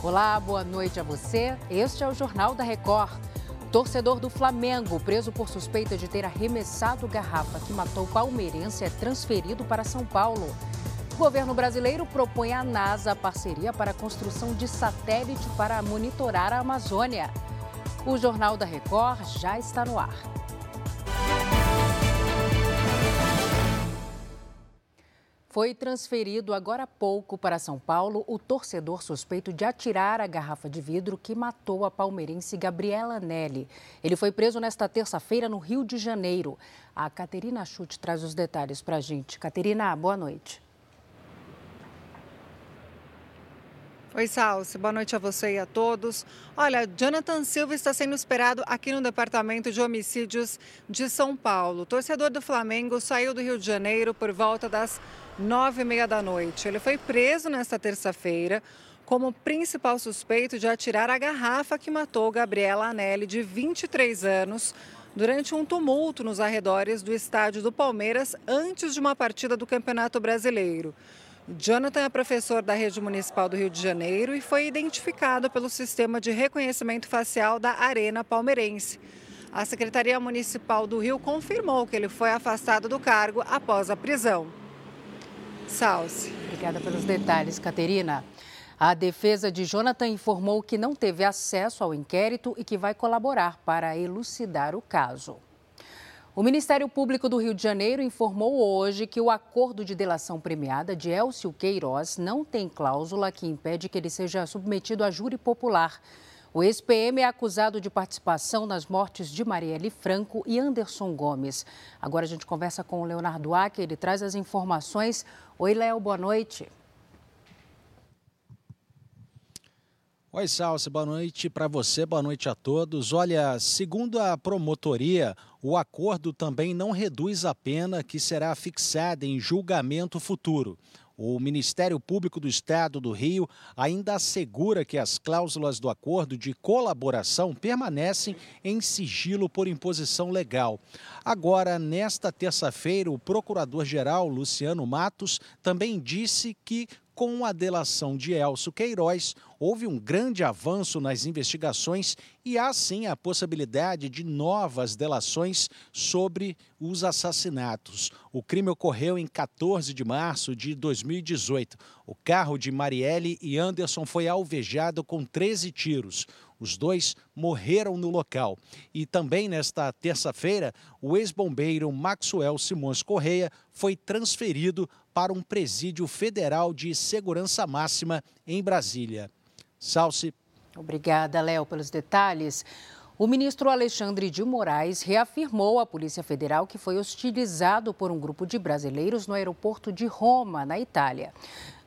Olá, boa noite a você. Este é o Jornal da Record. Torcedor do Flamengo, preso por suspeita de ter arremessado garrafa que matou palmeirense, é transferido para São Paulo. O governo brasileiro propõe à NASA a parceria para a construção de satélite para monitorar a Amazônia. O Jornal da Record já está no ar. Foi transferido agora há pouco para São Paulo o torcedor suspeito de atirar a garrafa de vidro que matou a palmeirense Gabriela Nelly. Ele foi preso nesta terça-feira no Rio de Janeiro. A Caterina Chute traz os detalhes para a gente. Caterina, boa noite. Oi, Salsi. Boa noite a você e a todos. Olha, Jonathan Silva está sendo esperado aqui no Departamento de Homicídios de São Paulo. O torcedor do Flamengo saiu do Rio de Janeiro por volta das nove e meia da noite. Ele foi preso nesta terça-feira como principal suspeito de atirar a garrafa que matou Gabriela Anelli, de 23 anos, durante um tumulto nos arredores do estádio do Palmeiras antes de uma partida do Campeonato Brasileiro. Jonathan é professor da Rede Municipal do Rio de Janeiro e foi identificado pelo sistema de reconhecimento facial da Arena Palmeirense. A Secretaria Municipal do Rio confirmou que ele foi afastado do cargo após a prisão. Salce. Obrigada pelos detalhes, Caterina. A defesa de Jonathan informou que não teve acesso ao inquérito e que vai colaborar para elucidar o caso. O Ministério Público do Rio de Janeiro informou hoje que o acordo de delação premiada de Elcio Queiroz não tem cláusula que impede que ele seja submetido a júri popular. O ex-PM é acusado de participação nas mortes de Marielle Franco e Anderson Gomes. Agora a gente conversa com o Leonardo Acker, ele traz as informações. Oi, Léo, boa noite. Oi, Salsa, boa noite para você, boa noite a todos. Olha, segundo a promotoria, o acordo também não reduz a pena que será fixada em julgamento futuro. O Ministério Público do Estado do Rio ainda assegura que as cláusulas do acordo de colaboração permanecem em sigilo por imposição legal. Agora, nesta terça-feira, o procurador-geral Luciano Matos também disse que com a delação de Elcio Queiroz, houve um grande avanço nas investigações e há sim a possibilidade de novas delações sobre os assassinatos. O crime ocorreu em 14 de março de 2018. O carro de Marielle e Anderson foi alvejado com 13 tiros. Os dois morreram no local. E também nesta terça-feira, o ex-bombeiro Maxwell Simões Correia foi transferido para um presídio federal de segurança máxima em Brasília. Salce. Obrigada, Léo, pelos detalhes. O ministro Alexandre de Moraes reafirmou à Polícia Federal que foi hostilizado por um grupo de brasileiros no aeroporto de Roma, na Itália.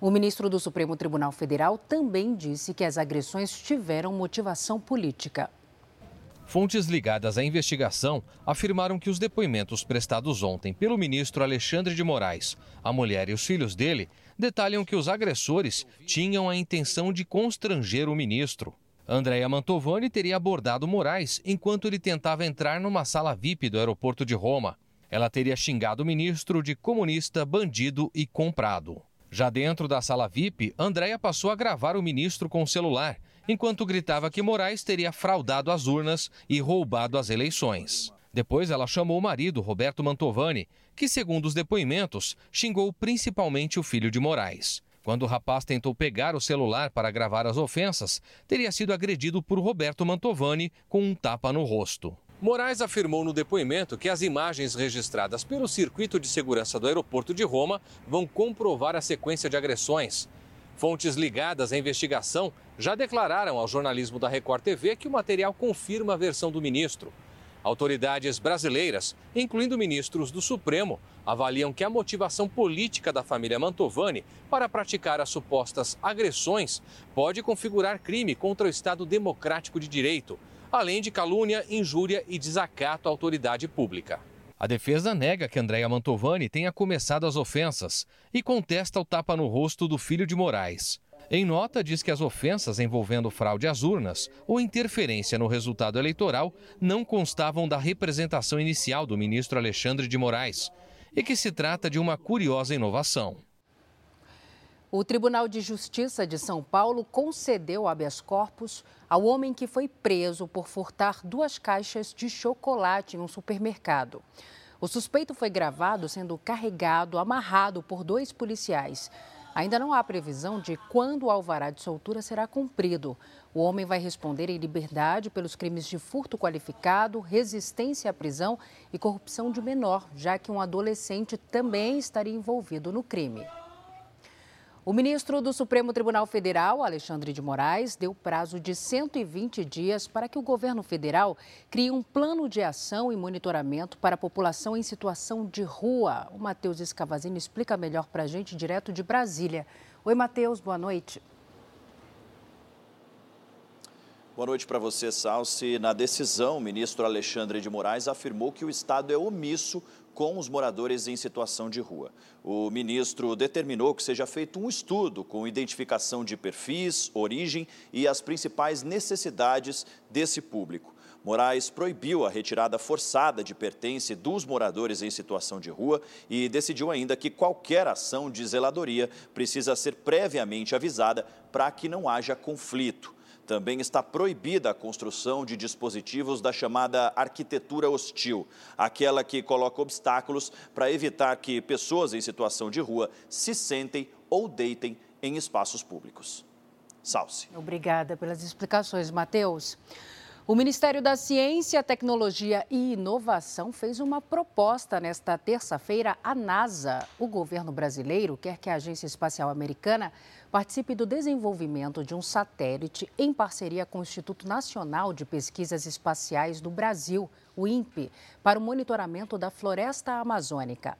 O ministro do Supremo Tribunal Federal também disse que as agressões tiveram motivação política. Fontes ligadas à investigação afirmaram que os depoimentos prestados ontem pelo ministro Alexandre de Moraes, a mulher e os filhos dele, detalham que os agressores tinham a intenção de constranger o ministro. Andréa Mantovani teria abordado Moraes enquanto ele tentava entrar numa sala VIP do aeroporto de Roma. Ela teria xingado o ministro de comunista, bandido e comprado. Já dentro da sala VIP, Andréa passou a gravar o ministro com o celular enquanto gritava que Moraes teria fraudado as urnas e roubado as eleições. Depois ela chamou o marido, Roberto Mantovani, que, segundo os depoimentos, xingou principalmente o filho de Moraes. Quando o rapaz tentou pegar o celular para gravar as ofensas, teria sido agredido por Roberto Mantovani com um tapa no rosto. Moraes afirmou no depoimento que as imagens registradas pelo circuito de segurança do aeroporto de Roma vão comprovar a sequência de agressões. Fontes ligadas à investigação já declararam ao jornalismo da Record TV que o material confirma a versão do ministro. Autoridades brasileiras, incluindo ministros do Supremo, avaliam que a motivação política da família Mantovani para praticar as supostas agressões pode configurar crime contra o Estado Democrático de Direito, além de calúnia, injúria e desacato à autoridade pública. A defesa nega que Andréa Mantovani tenha começado as ofensas e contesta o tapa no rosto do filho de Moraes. Em nota, diz que as ofensas envolvendo fraude às urnas ou interferência no resultado eleitoral não constavam da representação inicial do ministro Alexandre de Moraes e que se trata de uma curiosa inovação. O Tribunal de Justiça de São Paulo concedeu habeas corpus ao homem que foi preso por furtar duas caixas de chocolate em um supermercado. O suspeito foi gravado sendo carregado, amarrado por dois policiais. Ainda não há previsão de quando o alvará de soltura será cumprido. O homem vai responder em liberdade pelos crimes de furto qualificado, resistência à prisão e corrupção de menor, já que um adolescente também estaria envolvido no crime. O ministro do Supremo Tribunal Federal, Alexandre de Moraes, deu prazo de 120 dias para que o governo federal crie um plano de ação e monitoramento para a população em situação de rua. O Matheus Escavazini explica melhor para a gente direto de Brasília. Oi, Matheus, boa noite. Boa noite para você, Salsi. Na decisão, o ministro Alexandre de Moraes afirmou que o Estado é omisso com os moradores em situação de rua. O ministro determinou que seja feito um estudo com identificação de perfis, origem e as principais necessidades desse público. Moraes proibiu a retirada forçada de pertence dos moradores em situação de rua e decidiu ainda que qualquer ação de zeladoria precisa ser previamente avisada para que não haja conflito. Também está proibida a construção de dispositivos da chamada arquitetura hostil, aquela que coloca obstáculos para evitar que pessoas em situação de rua se sentem ou deitem em espaços públicos. Salce. Obrigada pelas explicações, Matheus. O Ministério da Ciência, Tecnologia e Inovação fez uma proposta nesta terça-feira à NASA. O governo brasileiro quer que a Agência Espacial Americana participe do desenvolvimento de um satélite em parceria com o Instituto Nacional de Pesquisas Espaciais do Brasil, o INPE, para o monitoramento da floresta amazônica.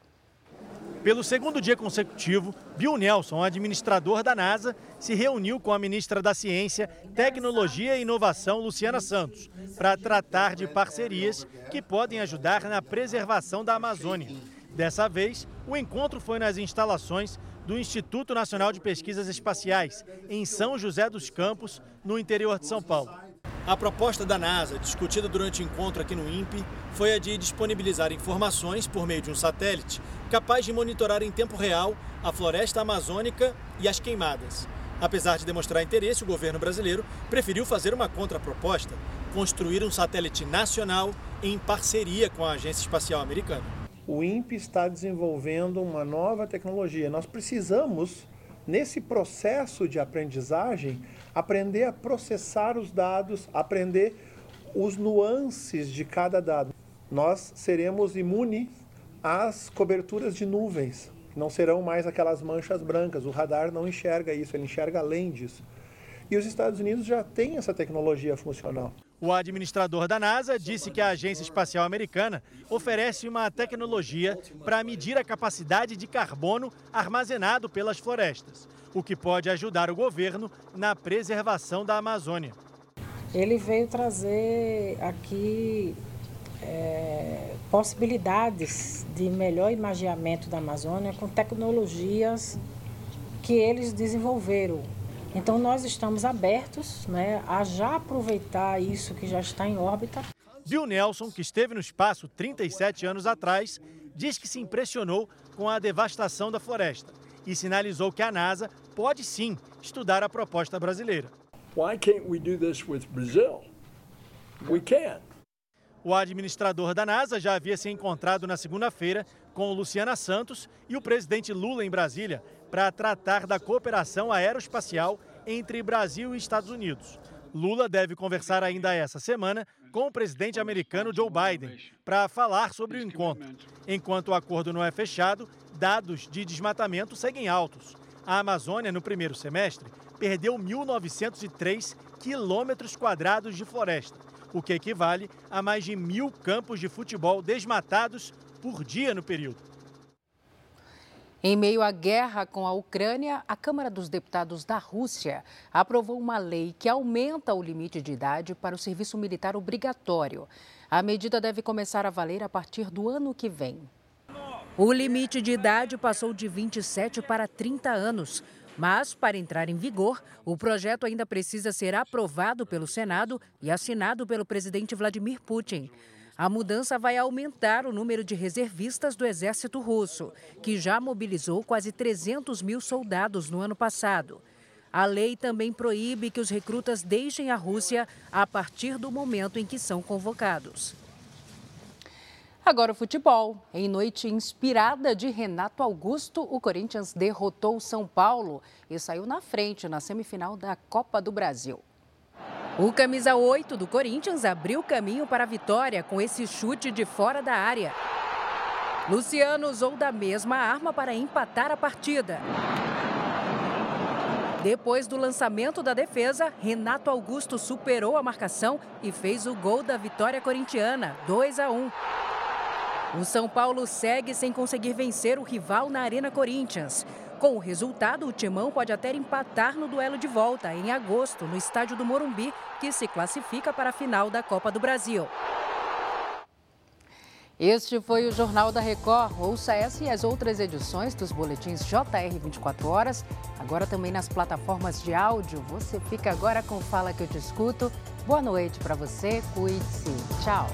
Pelo segundo dia consecutivo, Bill Nelson, administrador da NASA, se reuniu com a ministra da Ciência, Tecnologia e Inovação, Luciana Santos, para tratar de parcerias que podem ajudar na preservação da Amazônia. Dessa vez, o encontro foi nas instalações do Instituto Nacional de Pesquisas Espaciais, em São José dos Campos, no interior de São Paulo. A proposta da NASA, discutida durante o encontro aqui no INPE, foi a de disponibilizar informações por meio de um satélite capaz de monitorar em tempo real a floresta amazônica e as queimadas. Apesar de demonstrar interesse, o governo brasileiro preferiu fazer uma contraproposta: construir um satélite nacional em parceria com a Agência Espacial Americana. O INPE está desenvolvendo uma nova tecnologia. Nós precisamos, nesse processo de aprendizagem, aprender a processar os dados, aprender os nuances de cada dado. Nós seremos imunes às coberturas de nuvens, não serão mais aquelas manchas brancas. O radar não enxerga isso, ele enxerga além disso. E os Estados Unidos já têm essa tecnologia funcional. O administrador da NASA disse que a Agência Espacial Americana oferece uma tecnologia para medir a capacidade de carbono armazenado pelas florestas o que pode ajudar o governo na preservação da Amazônia. Ele veio trazer aqui é, possibilidades de melhor imagiamento da Amazônia com tecnologias que eles desenvolveram. Então nós estamos abertos né, a já aproveitar isso que já está em órbita. Bill Nelson, que esteve no espaço 37 anos atrás, diz que se impressionou com a devastação da floresta e sinalizou que a NASA pode sim estudar a proposta brasileira. Why can't we do this with Brazil? We can. O administrador da NASA já havia se encontrado na segunda-feira com Luciana Santos e o presidente Lula em Brasília para tratar da cooperação aeroespacial entre Brasil e Estados Unidos. Lula deve conversar ainda essa semana com o presidente americano Joe Biden para falar sobre o encontro. Enquanto o acordo não é fechado, dados de desmatamento seguem altos. A Amazônia, no primeiro semestre, perdeu 1.903 quilômetros quadrados de floresta, o que equivale a mais de mil campos de futebol desmatados por dia no período. Em meio à guerra com a Ucrânia, a Câmara dos Deputados da Rússia aprovou uma lei que aumenta o limite de idade para o serviço militar obrigatório. A medida deve começar a valer a partir do ano que vem. O limite de idade passou de 27 para 30 anos. Mas, para entrar em vigor, o projeto ainda precisa ser aprovado pelo Senado e assinado pelo presidente Vladimir Putin. A mudança vai aumentar o número de reservistas do exército russo, que já mobilizou quase 300 mil soldados no ano passado. A lei também proíbe que os recrutas deixem a Rússia a partir do momento em que são convocados. Agora o futebol. Em noite inspirada de Renato Augusto, o Corinthians derrotou o São Paulo e saiu na frente na semifinal da Copa do Brasil. O camisa 8 do Corinthians abriu caminho para a vitória com esse chute de fora da área. Luciano usou da mesma arma para empatar a partida. Depois do lançamento da defesa, Renato Augusto superou a marcação e fez o gol da vitória corintiana, 2 a 1. O São Paulo segue sem conseguir vencer o rival na Arena Corinthians. Com o resultado, o Timão pode até empatar no duelo de volta em agosto, no estádio do Morumbi, que se classifica para a final da Copa do Brasil. Este foi o Jornal da Record. Ouça essa e as outras edições dos boletins JR 24 horas, agora também nas plataformas de áudio. Você fica agora com Fala que eu te escuto. Boa noite para você, cuide-se. Tchau.